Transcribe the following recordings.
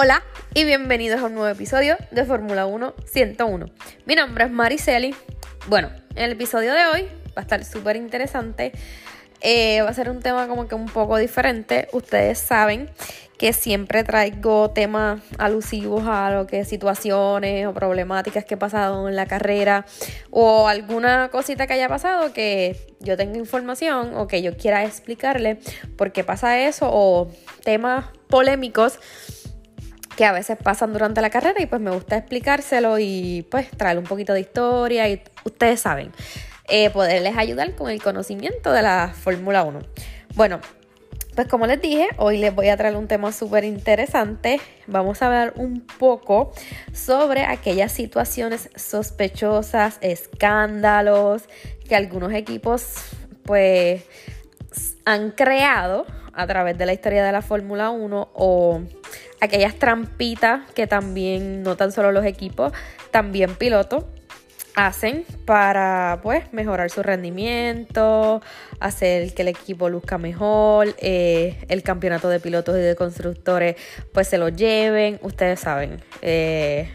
Hola y bienvenidos a un nuevo episodio de Fórmula 1 101. Mi nombre es Mariceli. Bueno, en el episodio de hoy va a estar súper interesante. Eh, va a ser un tema como que un poco diferente. Ustedes saben que siempre traigo temas alusivos a lo que situaciones o problemáticas que he pasado en la carrera o alguna cosita que haya pasado que yo tenga información o que yo quiera explicarle por qué pasa eso o temas polémicos que a veces pasan durante la carrera y pues me gusta explicárselo y pues traer un poquito de historia y ustedes saben, eh, poderles ayudar con el conocimiento de la Fórmula 1. Bueno, pues como les dije, hoy les voy a traer un tema súper interesante. Vamos a hablar un poco sobre aquellas situaciones sospechosas, escándalos que algunos equipos pues han creado a través de la historia de la Fórmula 1 o aquellas trampitas que también no tan solo los equipos, también pilotos hacen para pues mejorar su rendimiento, hacer que el equipo luzca mejor, eh, el campeonato de pilotos y de constructores pues se lo lleven, ustedes saben, eh,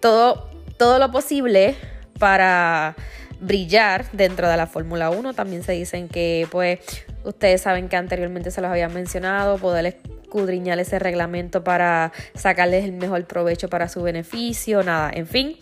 todo, todo lo posible para brillar dentro de la Fórmula 1. También se dicen que pues ustedes saben que anteriormente se los había mencionado, poder escudriñar ese reglamento para sacarles el mejor provecho para su beneficio, nada, en fin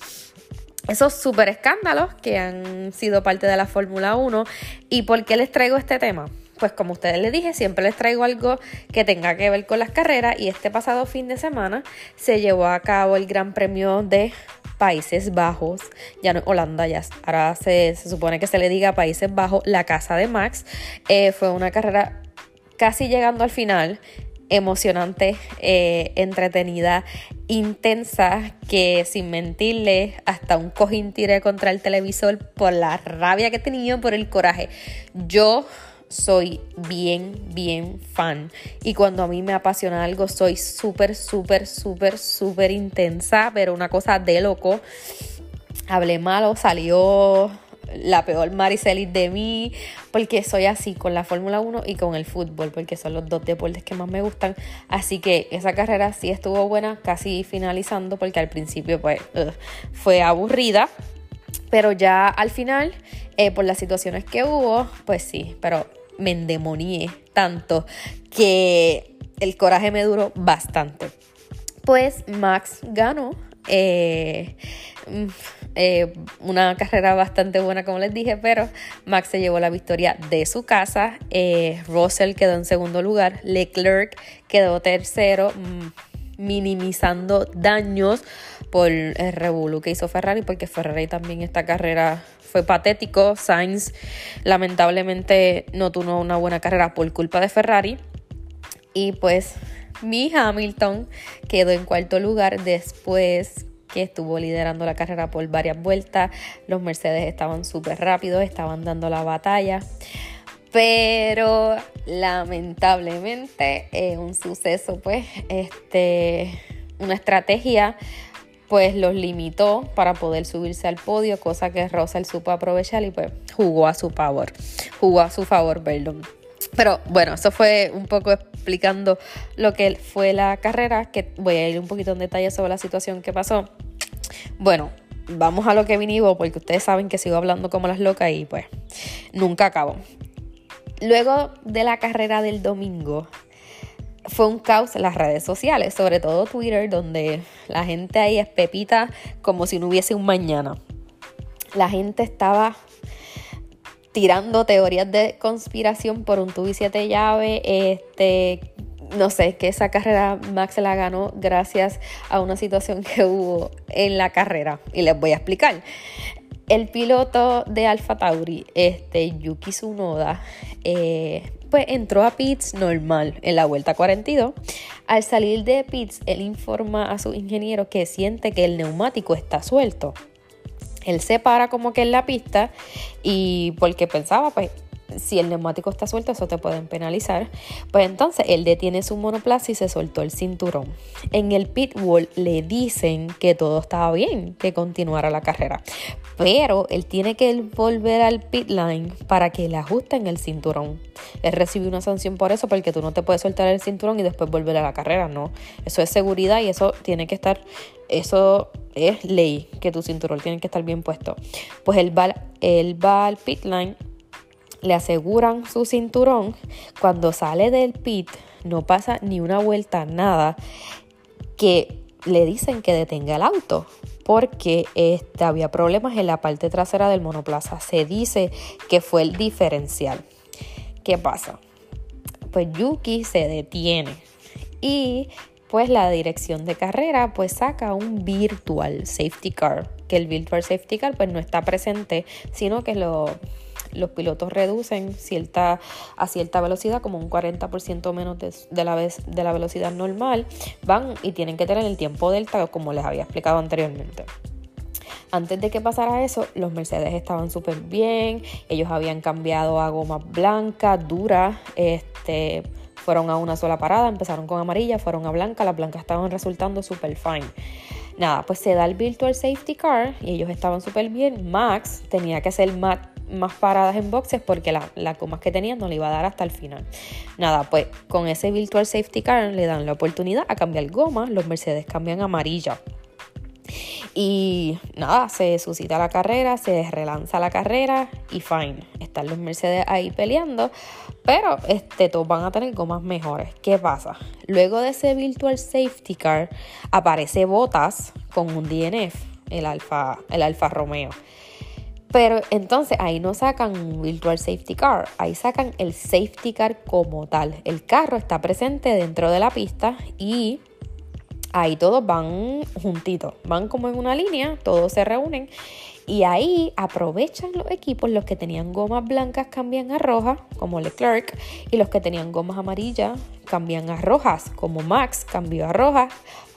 esos super escándalos que han sido parte de la Fórmula 1. ¿Y por qué les traigo este tema? Pues como ustedes les dije, siempre les traigo algo que tenga que ver con las carreras y este pasado fin de semana se llevó a cabo el Gran Premio de Países Bajos, ya no Holanda, ya ahora se, supone que se le diga Países Bajos, la casa de Max. Eh, fue una carrera casi llegando al final emocionante, eh, entretenida, intensa, que sin mentirle, hasta un cojín tiré contra el televisor por la rabia que tenía, por el coraje. Yo soy bien, bien fan. Y cuando a mí me apasiona algo, soy súper, súper, súper, súper intensa, pero una cosa de loco. Hablé malo, salió la peor Maricelis de mí, porque soy así con la Fórmula 1 y con el fútbol, porque son los dos deportes que más me gustan. Así que esa carrera sí estuvo buena, casi finalizando, porque al principio pues fue aburrida, pero ya al final, eh, por las situaciones que hubo, pues sí, pero me endemonié tanto que el coraje me duró bastante. Pues Max ganó. Eh, eh, una carrera bastante buena, como les dije, pero Max se llevó la victoria de su casa. Eh, Russell quedó en segundo lugar. Leclerc quedó tercero, mm, minimizando daños por el revuelo que hizo Ferrari, porque Ferrari también esta carrera fue patético. Sainz lamentablemente no tuvo una buena carrera por culpa de Ferrari. Y pues mi Hamilton quedó en cuarto lugar después que estuvo liderando la carrera por varias vueltas. Los Mercedes estaban súper rápidos, estaban dando la batalla. Pero lamentablemente es un suceso, pues, este, una estrategia, pues los limitó para poder subirse al podio, cosa que Russell supo aprovechar y pues jugó a su favor, jugó a su favor, perdón. Pero bueno, eso fue un poco explicando lo que fue la carrera, que voy a ir un poquito en detalle sobre la situación que pasó. Bueno, vamos a lo que vinimos, porque ustedes saben que sigo hablando como las locas y pues nunca acabo. Luego de la carrera del domingo, fue un caos en las redes sociales, sobre todo Twitter, donde la gente ahí es pepita como si no hubiese un mañana. La gente estaba tirando teorías de conspiración por un tubo y llaves, este, no sé, que esa carrera Max la ganó gracias a una situación que hubo en la carrera y les voy a explicar. El piloto de Alfa Tauri, este Yuki Tsunoda, eh, pues entró a pits normal en la vuelta 42. Al salir de pits, él informa a su ingeniero que siente que el neumático está suelto. Él se para como que en la pista y porque pensaba, pues si el neumático está suelto, eso te pueden penalizar. Pues entonces él detiene su monoplaza y se soltó el cinturón. En el pit wall le dicen que todo estaba bien, que continuara la carrera. Pero él tiene que volver al pit line para que le ajusten el cinturón. Él recibió una sanción por eso, porque tú no te puedes soltar el cinturón y después volver a la carrera, no. Eso es seguridad y eso tiene que estar, eso es ley, que tu cinturón tiene que estar bien puesto. Pues él va, él va al pit line le aseguran su cinturón, cuando sale del pit no pasa ni una vuelta, nada, que le dicen que detenga el auto porque este, había problemas en la parte trasera del monoplaza. Se dice que fue el diferencial. ¿Qué pasa? Pues Yuki se detiene y pues la dirección de carrera pues saca un virtual safety car, que el virtual safety car pues no está presente, sino que lo los pilotos reducen a cierta velocidad, como un 40% menos de, la de la velocidad normal, van y tienen que tener el tiempo delta, como les había explicado anteriormente. Antes de que pasara eso, los Mercedes estaban súper bien, ellos habían cambiado a goma blanca, dura, este, fueron a una sola parada, empezaron con amarilla, fueron a blanca, las blancas estaban resultando súper fine. Nada, pues se da el Virtual Safety Car y ellos estaban súper bien. Max tenía que hacer más más paradas en boxes porque las la gomas que tenían no le iba a dar hasta el final. Nada, pues con ese Virtual Safety Car le dan la oportunidad a cambiar goma, los Mercedes cambian amarilla. Y nada, se suscita la carrera, se relanza la carrera y fine. Están los Mercedes ahí peleando, pero este, todos van a tener gomas mejores. ¿Qué pasa? Luego de ese Virtual Safety Car aparece Botas con un DNF, el Alfa, el Alfa Romeo. Pero entonces ahí no sacan un virtual safety car, ahí sacan el safety car como tal. El carro está presente dentro de la pista y ahí todos van juntitos, van como en una línea, todos se reúnen y ahí aprovechan los equipos, los que tenían gomas blancas cambian a rojas, como Leclerc, y los que tenían gomas amarillas cambian a rojas, como Max cambió a rojas,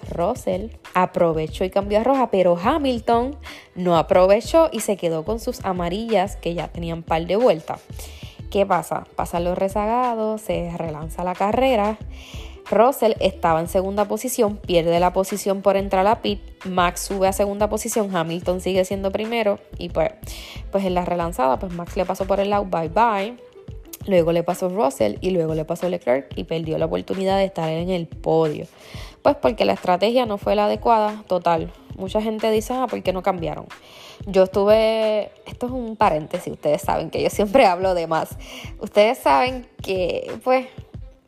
Russell aprovechó y cambió a roja, pero Hamilton no aprovechó y se quedó con sus amarillas que ya tenían par de vueltas. ¿Qué pasa? Pasan los rezagados, se relanza la carrera Russell estaba en segunda posición, pierde la posición por entrar a pit, Max sube a segunda posición, Hamilton sigue siendo primero y pues, pues en la relanzada pues Max le pasó por el lado, bye bye. Luego le pasó Russell y luego le pasó Leclerc y perdió la oportunidad de estar en el podio. Pues porque la estrategia no fue la adecuada, total. Mucha gente dice, ah, ¿por qué no cambiaron? Yo estuve, esto es un paréntesis, ustedes saben que yo siempre hablo de más. Ustedes saben que, pues,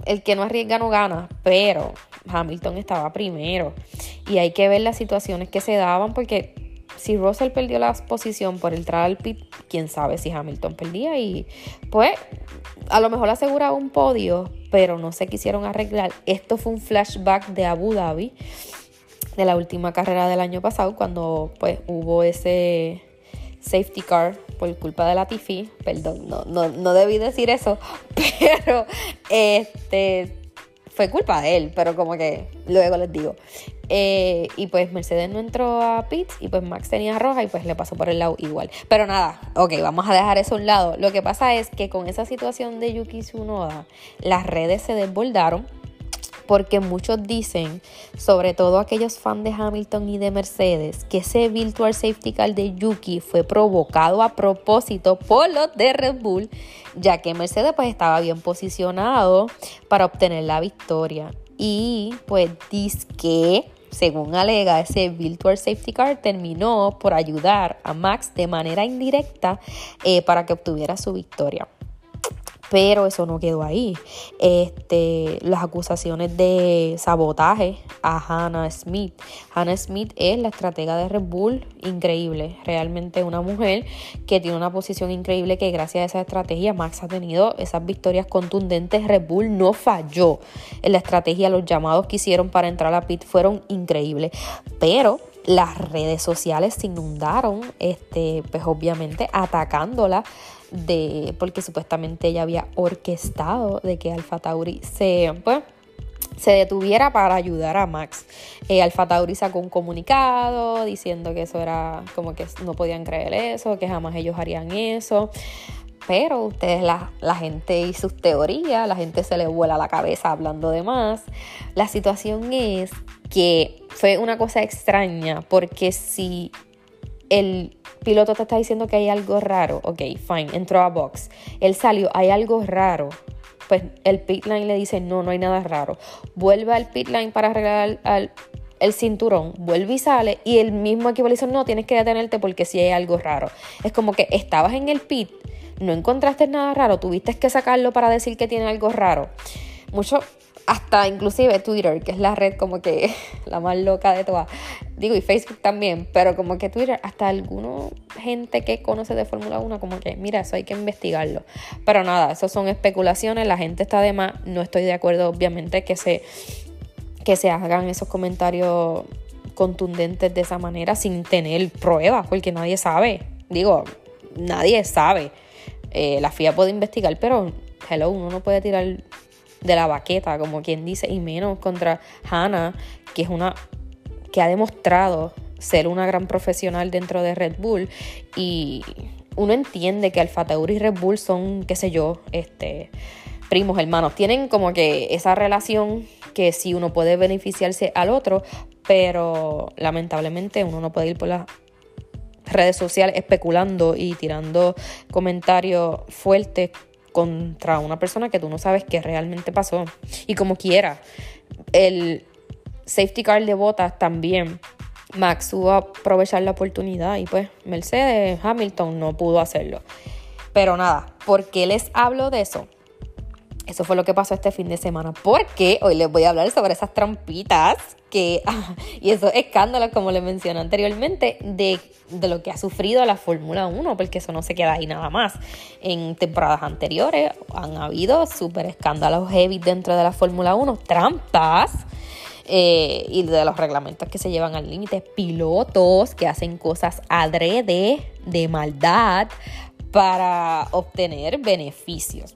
el que no arriesga no gana, pero Hamilton estaba primero. Y hay que ver las situaciones que se daban porque si Russell perdió la posición por entrar al pit, quién sabe si Hamilton perdía y pues a lo mejor aseguraba un podio, pero no se quisieron arreglar. Esto fue un flashback de Abu Dhabi, de la última carrera del año pasado, cuando pues hubo ese safety car por culpa de la Tifi. Perdón, no, no, no debí decir eso, pero este fue culpa de él, pero como que luego les digo. Eh, y pues Mercedes no entró a pits y pues Max tenía roja y pues le pasó por el lado igual. Pero nada, ok, vamos a dejar eso a un lado. Lo que pasa es que con esa situación de Yuki Tsunoda, las redes se desbordaron porque muchos dicen, sobre todo aquellos fans de Hamilton y de Mercedes, que ese virtual safety car de Yuki fue provocado a propósito por los de Red Bull, ya que Mercedes pues estaba bien posicionado para obtener la victoria. Y pues dice que según alega, ese Virtual Safety Car terminó por ayudar a Max de manera indirecta eh, para que obtuviera su victoria. Pero eso no quedó ahí. Este, las acusaciones de sabotaje a Hannah Smith. Hannah Smith es la estratega de Red Bull, increíble. Realmente una mujer que tiene una posición increíble que gracias a esa estrategia Max ha tenido esas victorias contundentes. Red Bull no falló en la estrategia. Los llamados que hicieron para entrar a pit fueron increíbles. Pero las redes sociales se inundaron, este, pues obviamente atacándola de, porque supuestamente ella había orquestado de que Alfa Tauri se, pues, se detuviera para ayudar a Max. Eh, Alfa Tauri sacó un comunicado diciendo que eso era como que no podían creer eso, que jamás ellos harían eso. Pero ustedes, la, la gente y sus teorías, la gente se le vuela la cabeza hablando de más. La situación es que fue una cosa extraña porque si el piloto te está diciendo que hay algo raro, ok, fine, entró a box, él salió, hay algo raro, pues el pit line le dice no, no hay nada raro, vuelve al pit line para arreglar el cinturón, vuelve y sale y el mismo equipo le dice no, tienes que detenerte porque si hay algo raro. Es como que estabas en el pit, no encontraste nada raro, tuviste que sacarlo para decir que tiene algo raro. Mucho, hasta inclusive Twitter, que es la red como que la más loca de todas, digo, y Facebook también, pero como que Twitter, hasta alguna gente que conoce de Fórmula 1, como que, mira, eso hay que investigarlo. Pero nada, eso son especulaciones, la gente está de más, no estoy de acuerdo, obviamente, que se, que se hagan esos comentarios contundentes de esa manera sin tener pruebas, porque nadie sabe, digo, nadie sabe. Eh, la FIA puede investigar, pero hello, uno no puede tirar de la baqueta, como quien dice, y menos contra Hannah, que es una que ha demostrado ser una gran profesional dentro de Red Bull. Y uno entiende que Alfa Tauri y Red Bull son, qué sé yo, este primos hermanos, tienen como que esa relación que si uno puede beneficiarse al otro, pero lamentablemente uno no puede ir por las redes sociales especulando y tirando comentarios fuertes contra una persona que tú no sabes qué realmente pasó. Y como quiera, el safety car de botas también. Max a aprovechar la oportunidad y pues Mercedes Hamilton no pudo hacerlo. Pero nada, ¿por qué les hablo de eso? Eso fue lo que pasó este fin de semana. Porque hoy les voy a hablar sobre esas trampitas que, y esos escándalos, como les mencioné anteriormente, de, de lo que ha sufrido la Fórmula 1, porque eso no se queda ahí nada más. En temporadas anteriores han habido súper escándalos heavy dentro de la Fórmula 1, trampas. Eh, y de los reglamentos que se llevan al límite, pilotos que hacen cosas adrede, de maldad, para obtener beneficios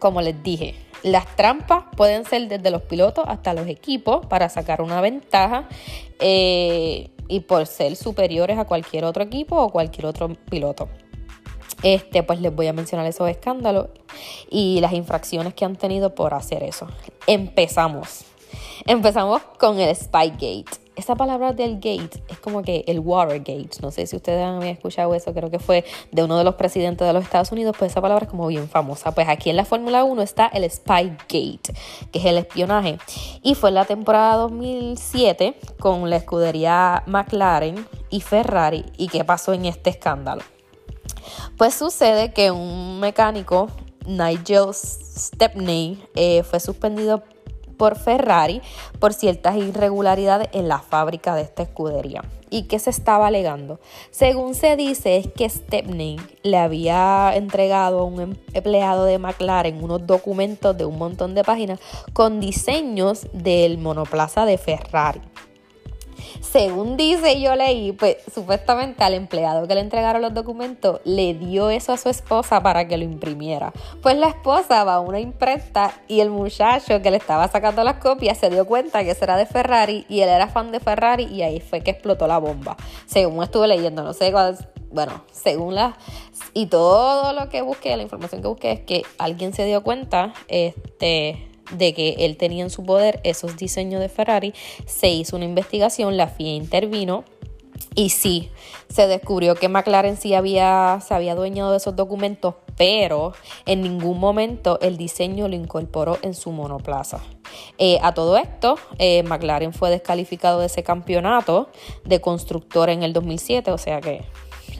como les dije, las trampas pueden ser desde los pilotos hasta los equipos para sacar una ventaja eh, y por ser superiores a cualquier otro equipo o cualquier otro piloto. Este, pues les voy a mencionar esos escándalos y las infracciones que han tenido por hacer eso. Empezamos. Empezamos con el Spygate esa palabra del gate es como que el Watergate. No sé si ustedes han escuchado eso, creo que fue de uno de los presidentes de los Estados Unidos, pues esa palabra es como bien famosa. Pues aquí en la Fórmula 1 está el Spygate, que es el espionaje. Y fue en la temporada 2007 con la escudería McLaren y Ferrari. ¿Y qué pasó en este escándalo? Pues sucede que un mecánico, Nigel Stepney, eh, fue suspendido por Ferrari por ciertas irregularidades en la fábrica de esta escudería. ¿Y qué se estaba alegando? Según se dice es que Stepney le había entregado a un empleado de McLaren unos documentos de un montón de páginas con diseños del monoplaza de Ferrari. Según dice yo leí, pues supuestamente al empleado que le entregaron los documentos le dio eso a su esposa para que lo imprimiera. Pues la esposa va a una imprenta y el muchacho que le estaba sacando las copias se dio cuenta que era de Ferrari y él era fan de Ferrari y ahí fue que explotó la bomba. Según estuve leyendo, no sé cuál, bueno, según la y todo lo que busqué, la información que busqué es que alguien se dio cuenta, este de que él tenía en su poder esos diseños de Ferrari, se hizo una investigación, la FIA intervino y sí, se descubrió que McLaren sí había, se había adueñado de esos documentos, pero en ningún momento el diseño lo incorporó en su monoplaza. Eh, a todo esto, eh, McLaren fue descalificado de ese campeonato de constructor en el 2007, o sea que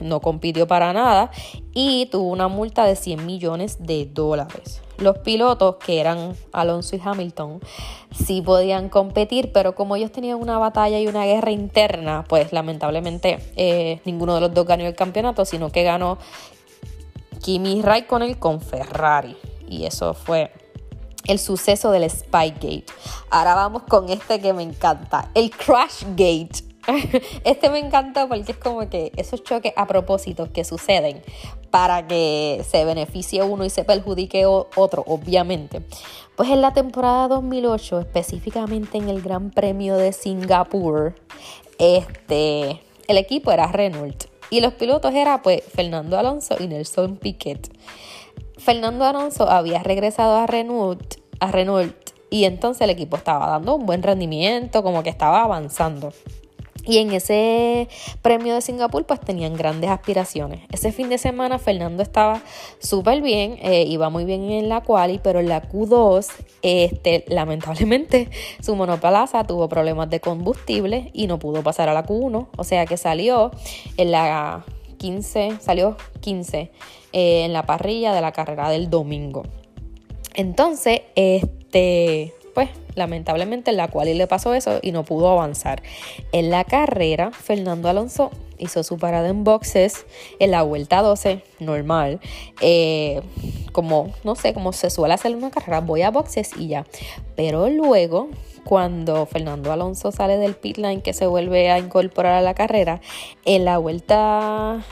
no compitió para nada y tuvo una multa de 100 millones de dólares. Los pilotos, que eran Alonso y Hamilton, sí podían competir, pero como ellos tenían una batalla y una guerra interna, pues lamentablemente eh, ninguno de los dos ganó el campeonato, sino que ganó Kimi Raikkonen con Ferrari. Y eso fue el suceso del Spygate. Ahora vamos con este que me encanta, el Crashgate este me encantó porque es como que esos choques a propósito que suceden para que se beneficie uno y se perjudique otro, obviamente. Pues en la temporada 2008, específicamente en el Gran Premio de Singapur, este, el equipo era Renault y los pilotos eran pues Fernando Alonso y Nelson Piquet. Fernando Alonso había regresado a Renault, a Renault y entonces el equipo estaba dando un buen rendimiento, como que estaba avanzando. Y en ese premio de Singapur pues tenían grandes aspiraciones. Ese fin de semana Fernando estaba súper bien, eh, iba muy bien en la quali, pero en la Q2 este, lamentablemente su monoplaza tuvo problemas de combustible y no pudo pasar a la Q1. O sea que salió en la 15, salió 15 eh, en la parrilla de la carrera del domingo. Entonces, este pues lamentablemente en la cual le pasó eso y no pudo avanzar. En la carrera, Fernando Alonso hizo su parada en boxes en la vuelta 12, normal. Eh, como, no sé, como se suele hacer una carrera, voy a boxes y ya. Pero luego, cuando Fernando Alonso sale del pit line que se vuelve a incorporar a la carrera, en la vuelta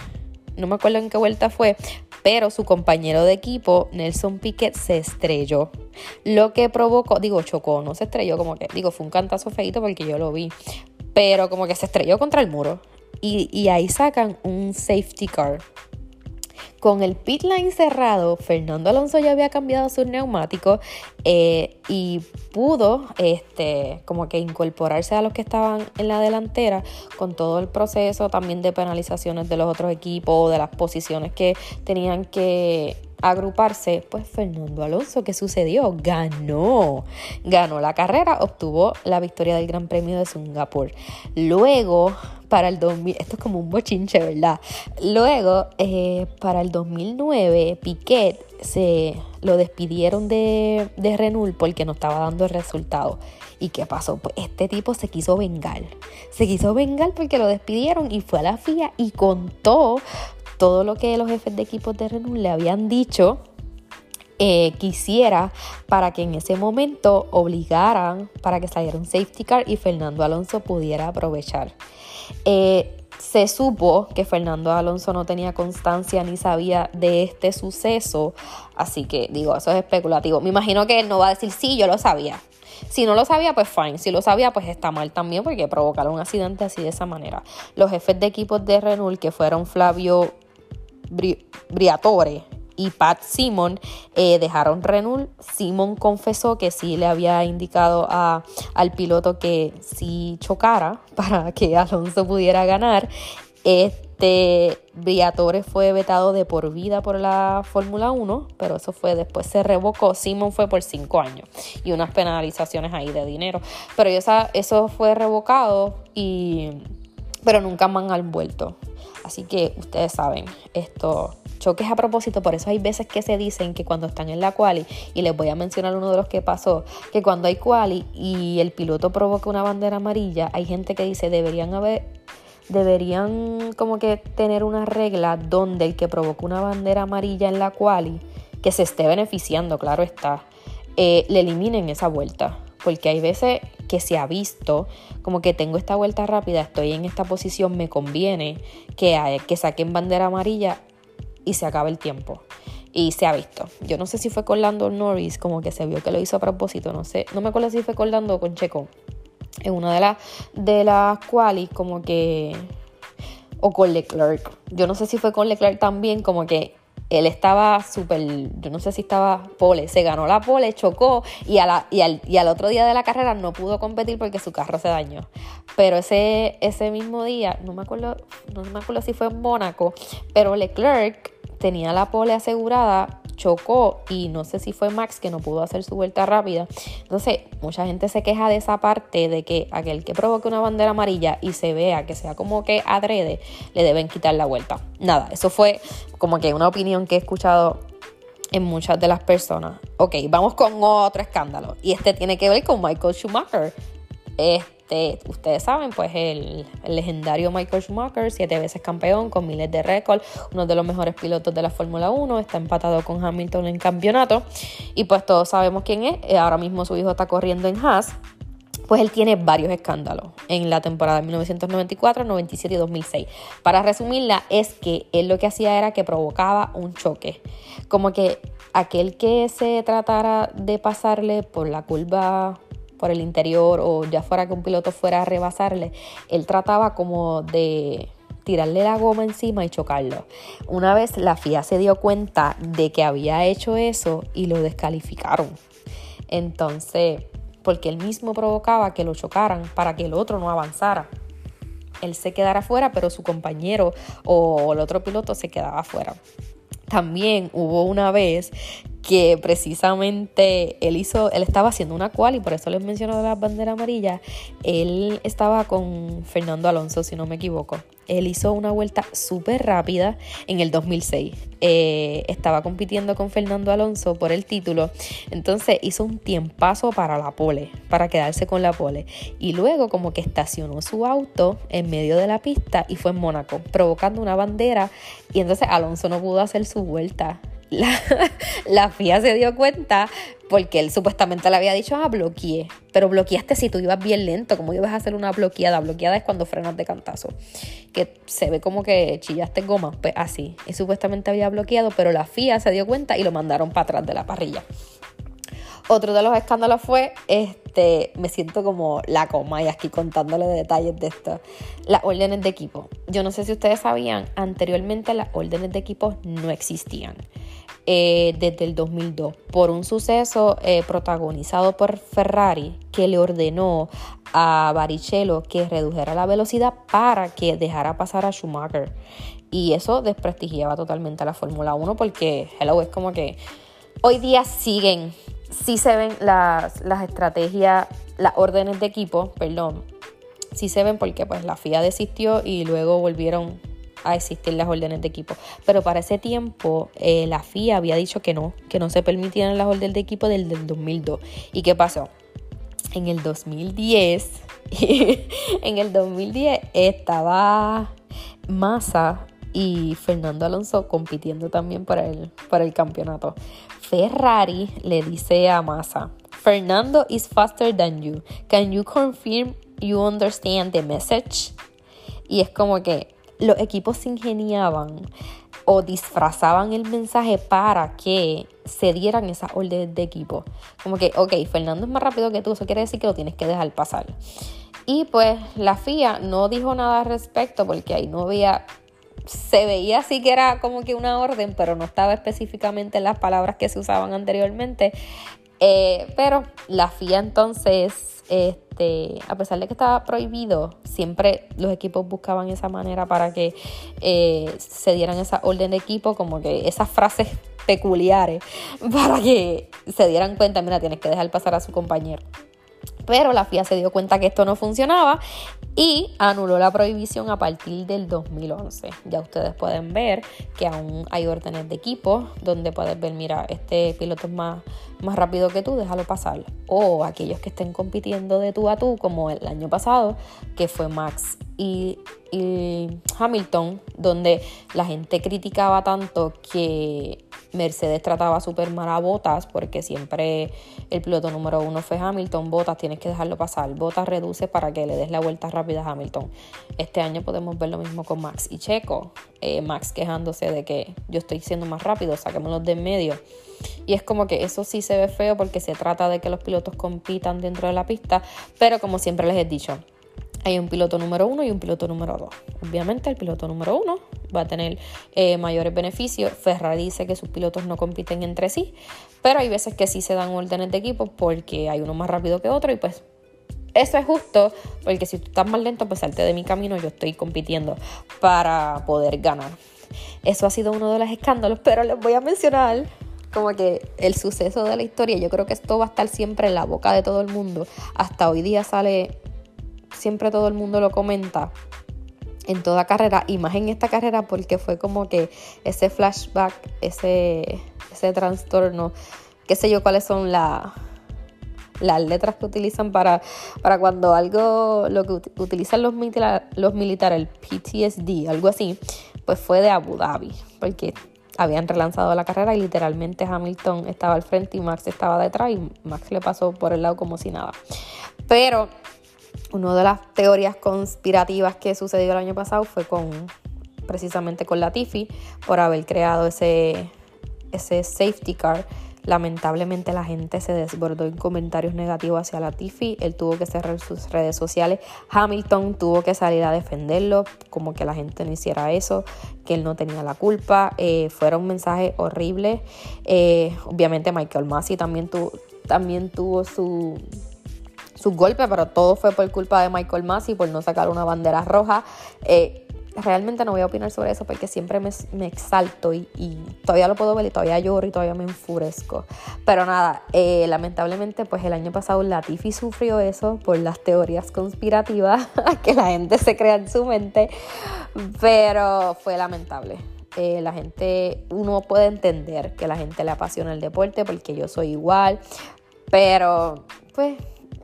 no me acuerdo en qué vuelta fue, pero su compañero de equipo, Nelson Piquet, se estrelló. Lo que provocó, digo, chocó, no se estrelló, como que, digo, fue un cantazo feito porque yo lo vi, pero como que se estrelló contra el muro. Y, y ahí sacan un safety car. Con el pit line cerrado, Fernando Alonso ya había cambiado sus neumáticos eh, y pudo este, como que incorporarse a los que estaban en la delantera con todo el proceso también de penalizaciones de los otros equipos, de las posiciones que tenían que agruparse, pues Fernando Alonso, ¿qué sucedió? Ganó, ganó la carrera, obtuvo la victoria del Gran Premio de Singapur. Luego, para el 2000, esto es como un bochinche, ¿verdad? Luego, eh, para el 2009, Piquet se lo despidieron de, de Renault porque no estaba dando el resultado. ¿Y qué pasó? Pues este tipo se quiso vengar. Se quiso vengar porque lo despidieron y fue a la FIA y contó todo lo que los jefes de equipos de Renault le habían dicho eh, quisiera para que en ese momento obligaran para que saliera un safety car y Fernando Alonso pudiera aprovechar. Eh, se supo que Fernando Alonso no tenía constancia ni sabía de este suceso, así que digo, eso es especulativo. Me imagino que él no va a decir, sí, yo lo sabía. Si no lo sabía, pues fine. Si lo sabía, pues está mal también porque provocaron un accidente así de esa manera. Los jefes de equipos de Renault, que fueron Flavio Briatore y Pat Simon eh, dejaron Renault. Simon confesó que sí le había indicado al piloto que si chocara para que Alonso pudiera ganar. Este Briatore fue vetado de por vida por la Fórmula 1, pero eso fue después se revocó. Simon fue por cinco años y unas penalizaciones ahí de dinero. Pero esa, eso fue revocado y pero nunca me han vuelto. Así que ustedes saben, esto choques a propósito, por eso hay veces que se dicen que cuando están en la quali, y les voy a mencionar uno de los que pasó, que cuando hay quali y el piloto provoca una bandera amarilla, hay gente que dice deberían haber, deberían como que tener una regla donde el que provoca una bandera amarilla en la quali, que se esté beneficiando, claro está, eh, le eliminen esa vuelta porque hay veces que se ha visto como que tengo esta vuelta rápida, estoy en esta posición, me conviene que, que saquen bandera amarilla y se acabe el tiempo. Y se ha visto. Yo no sé si fue con Lando Norris, como que se vio que lo hizo a propósito, no sé. No me acuerdo si fue con Lando o con Checo. En una de las de las qualis, como que. O con Leclerc. Yo no sé si fue con Leclerc también, como que él estaba súper, yo no sé si estaba pole, se ganó la pole, chocó y, y, al, y, al, otro día de la carrera no pudo competir porque su carro se dañó. Pero ese, ese mismo día, no me acuerdo, no me acuerdo si fue en Mónaco, pero Leclerc tenía la pole asegurada chocó y no sé si fue Max que no pudo hacer su vuelta rápida. Entonces, mucha gente se queja de esa parte de que aquel que provoque una bandera amarilla y se vea que sea como que adrede, le deben quitar la vuelta. Nada, eso fue como que una opinión que he escuchado en muchas de las personas. Ok, vamos con otro escándalo. Y este tiene que ver con Michael Schumacher. Este ustedes saben, pues el, legendario Michael Schumacher, siete veces campeón con miles de récords, uno de los mejores pilotos de la Fórmula 1, está empatado con Hamilton en campeonato y pues todos sabemos quién es, eh, ahora mismo su hijo está corriendo en Haas pues él tiene varios escándalos en la temporada de 1994, 97 y 2006. Para resumirla, es que él lo que hacía era que provocaba un choque. Como que aquel que se tratara de pasarle por la curva por el interior o ya fuera que un piloto fuera a rebasarle, él trataba como de tirarle la goma encima y chocarlo. Una vez la FIA se dio cuenta de que había hecho eso y lo descalificaron. Entonces, porque él mismo provocaba que lo chocaran para que el otro no avanzara. Él se quedara fuera, pero su compañero o el otro piloto se quedaba fuera. También hubo una vez que precisamente él hizo, él estaba haciendo una cual y por eso les menciono de la bandera amarilla. Él estaba con Fernando Alonso, si no me equivoco. Él hizo una vuelta súper rápida en el 2006. Eh, estaba compitiendo con Fernando Alonso por el título. Entonces hizo un tiempazo para la pole, para quedarse con la pole. Y luego como que estacionó su auto en medio de la pista y fue en Mónaco, provocando una bandera. Y entonces Alonso no pudo hacer su vuelta la, la FIA se dio cuenta porque él supuestamente le había dicho, ah, bloqueé. Pero bloqueaste si tú ibas bien lento, como ibas a hacer una bloqueada. Bloqueada es cuando frenas de cantazo. Que se ve como que chillaste goma, pues así. Y supuestamente había bloqueado, pero la FIA se dio cuenta y lo mandaron para atrás de la parrilla. Otro de los escándalos fue, este, me siento como la coma y aquí contándole detalles de esto, las órdenes de equipo. Yo no sé si ustedes sabían, anteriormente las órdenes de equipo no existían. Eh, desde el 2002 por un suceso eh, protagonizado por Ferrari que le ordenó a Barrichello que redujera la velocidad para que dejara pasar a Schumacher. Y eso desprestigiaba totalmente a la Fórmula 1 porque, hello, es como que hoy día siguen, sí se ven las, estrategias, las órdenes de equipo, perdón, sí se ven porque pues la FIA desistió y luego volvieron a existir las órdenes de equipo. Pero para ese tiempo eh, la FIA había dicho que no, que no se permitían las órdenes de equipo del, del 2002. ¿Y qué pasó? En el 2010, en el 2010 estaba Massa y Fernando Alonso compitiendo también para el, para el campeonato. Ferrari le dice a Massa, Fernando is faster than you. Can you confirm you understand the message? Y es como que los equipos se ingeniaban o disfrazaban el mensaje para que se dieran esas órdenes de equipo. Como que, ok, Fernando es más rápido que tú, eso quiere decir que lo tienes que dejar pasar. Y pues la FIA no dijo nada al respecto porque ahí no había, se veía así que era como que una orden, pero no estaba específicamente en las palabras que se usaban anteriormente. Eh, pero la FIA entonces este, a pesar de que estaba prohibido, siempre los equipos buscaban esa manera para que eh, se dieran esa orden de equipo, como que esas frases peculiares, para que se dieran cuenta, mira, tienes que dejar pasar a su compañero. Pero la FIA se dio cuenta que esto no funcionaba y anuló la prohibición a partir del 2011. Ya ustedes pueden ver que aún hay órdenes de equipo donde puedes ver, mira, este piloto es más, más rápido que tú, déjalo pasar. O aquellos que estén compitiendo de tú a tú, como el año pasado, que fue Max y, y Hamilton, donde la gente criticaba tanto que Mercedes trataba súper mal a Botas porque siempre el piloto número uno fue Hamilton. Botas tienes que dejarlo pasar. Botas reduce para que le des la vuelta rápida a Hamilton. Este año podemos ver lo mismo con Max y Checo. Eh, Max quejándose de que yo estoy siendo más rápido, saquémoslo de en medio. Y es como que eso sí se ve feo porque se trata de que los pilotos compitan dentro de la pista. Pero como siempre les he dicho, hay un piloto número uno y un piloto número dos. Obviamente el piloto número uno va a tener eh, mayores beneficios. Ferrari dice que sus pilotos no compiten entre sí, pero hay veces que sí se dan órdenes de equipo porque hay uno más rápido que otro y pues eso es justo porque si tú estás más lento pues salte de mi camino, yo estoy compitiendo para poder ganar. Eso ha sido uno de los escándalos, pero les voy a mencionar como que el suceso de la historia, yo creo que esto va a estar siempre en la boca de todo el mundo. Hasta hoy día sale siempre todo el mundo lo comenta en toda carrera y más en esta carrera porque fue como que ese flashback, ese, ese trastorno, qué sé yo cuáles son las letras que utilizan para, para cuando algo, lo que utilizan los, los militares, el PTSD, algo así, pues fue de Abu Dhabi, porque habían relanzado la carrera y literalmente Hamilton estaba al frente y Max estaba detrás y Max le pasó por el lado como si nada. Pero una de las teorías conspirativas que sucedió el año pasado fue con precisamente con Latifi por haber creado ese, ese safety car. Lamentablemente la gente se desbordó en comentarios negativos hacia Latifi, él tuvo que cerrar sus redes sociales, Hamilton tuvo que salir a defenderlo, como que la gente no hiciera eso, que él no tenía la culpa, eh, fueron mensajes horribles, eh, obviamente Michael Massey también, también tuvo su, su golpe, pero todo fue por culpa de Michael Massey por no sacar una bandera roja. Eh, realmente no voy a opinar sobre eso porque siempre me, exalto y, todavía lo puedo ver y todavía lloro y todavía me enfurezco. Pero nada, eh, lamentablemente pues el año pasado Latifi sufrió eso por las teorías conspirativas que la gente se crea en su mente, pero fue lamentable. Eh, la gente, uno puede entender que la gente le apasiona el deporte porque yo soy igual, pero pues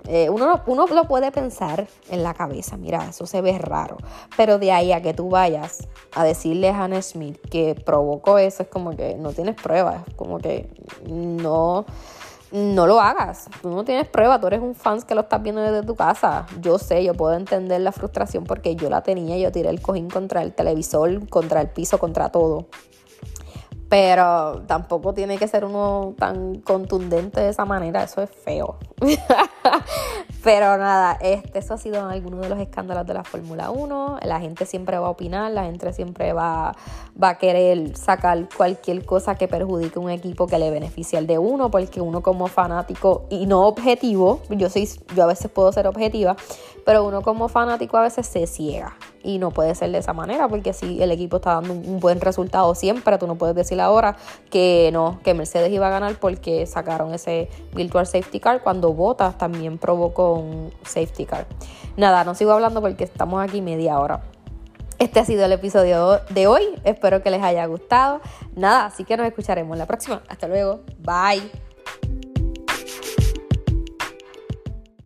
eh, uno, uno lo puede pensar en la cabeza, mira, eso se ve raro, pero de ahí a que tú vayas a decirle a Hannah Smith que provocó eso, es como que no tienes pruebas, como que no, no lo hagas, tú no tienes pruebas, tú eres un fan que lo estás viendo desde tu casa, yo sé, yo puedo entender la frustración porque yo la tenía, yo tiré el cojín contra el televisor, contra el piso, contra todo pero tampoco tiene que ser uno tan contundente de esa manera, eso es feo. pero nada, este, eso ha sido alguno de los escándalos de la Fórmula 1. La gente siempre va a opinar, la gente siempre va, va a querer sacar cualquier cosa que perjudique un equipo que le beneficie al de uno, porque uno como fanático y no objetivo, yo, soy, yo a veces puedo ser objetiva, pero uno como fanático a veces se ciega y no puede ser de esa manera porque si el equipo está dando un buen resultado siempre, tú no puedes decir ahora que no, que Mercedes iba a ganar porque sacaron ese virtual safety car cuando Bottas también provocó un safety car. Nada, no sigo hablando porque estamos aquí media hora. Este ha sido el episodio de hoy. Espero que les haya gustado. Nada, así que nos escucharemos la próxima. Hasta luego. Bye.